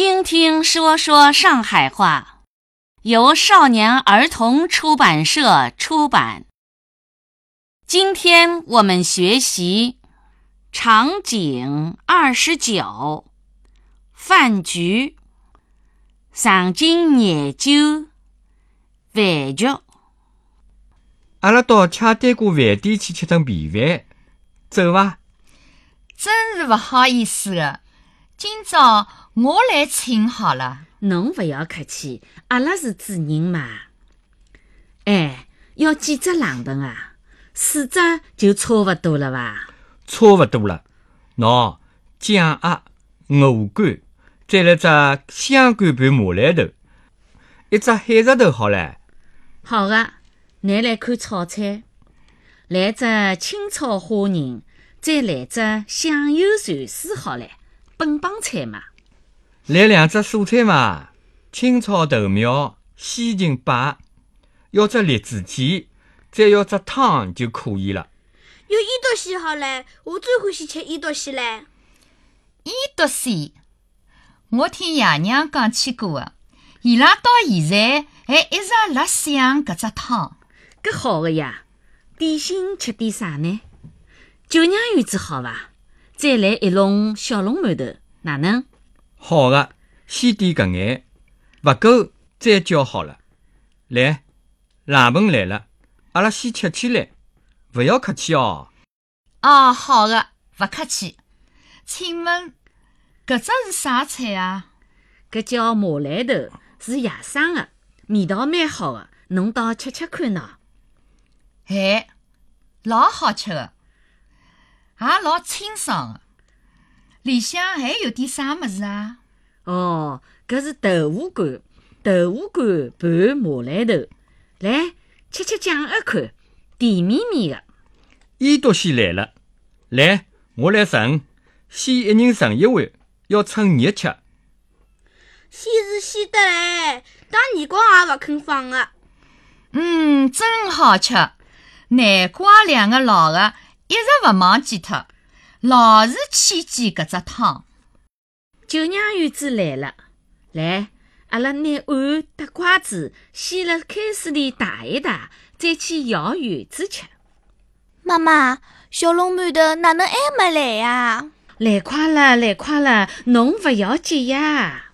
听听说说上海话，由少年儿童出版社出版。今天我们学习场景二十九，饭局。场景研究饭局。阿拉到恰丹过饭店去吃顿便饭，走伐？真是勿好意思的，今朝我来请好了。侬勿要客气，阿拉是主人嘛。哎，要几只狼豚啊？四只就差勿多了伐？差勿多了。喏，酱鸭、鹅肝。再来只香干拌马兰头，一只海蜇头好唻。好的，拿来看炒菜，来只清炒虾仁，再来只香油蚕丝好唻，本帮菜嘛。来两只蔬菜嘛，青炒豆苗、西芹摆，要只栗子鸡，再要只汤就可以了。有伊多西好唻，我最欢喜吃伊多西唻。伊多西。我听爷娘讲起过的，伊拉到现在还一直辣想搿只汤。搿好个呀！点心吃点啥呢？九酿圆子好伐？再来一笼小笼馒头，哪能？好的，先点搿眼，勿够再叫好了。来，冷盆来了，阿拉先吃起来，勿要客气哦。哦，好的，勿客气。请问？搿只是啥菜啊？搿叫马兰头，是野生的，味道蛮好的，侬倒吃吃看喏。哎，老好吃的，也老清爽的。里向还有点啥物事啊？哦，搿是豆腐干，豆腐干拌马兰头。来，吃吃酱一看，甜绵绵的。伊都先来了，来，我来盛，先一人盛一碗。要趁热吃，先是先得来，打耳光也勿肯放的。嗯，真好吃，难怪两个老的一直勿忘记脱，老是去记搿只汤。九娘院子来了，来，阿拉拿碗搭筷子，先辣开水里汏一汏，再去舀圆子吃。妈妈，小笼馒头哪能还没来呀？来快了，来快了，侬勿要急呀。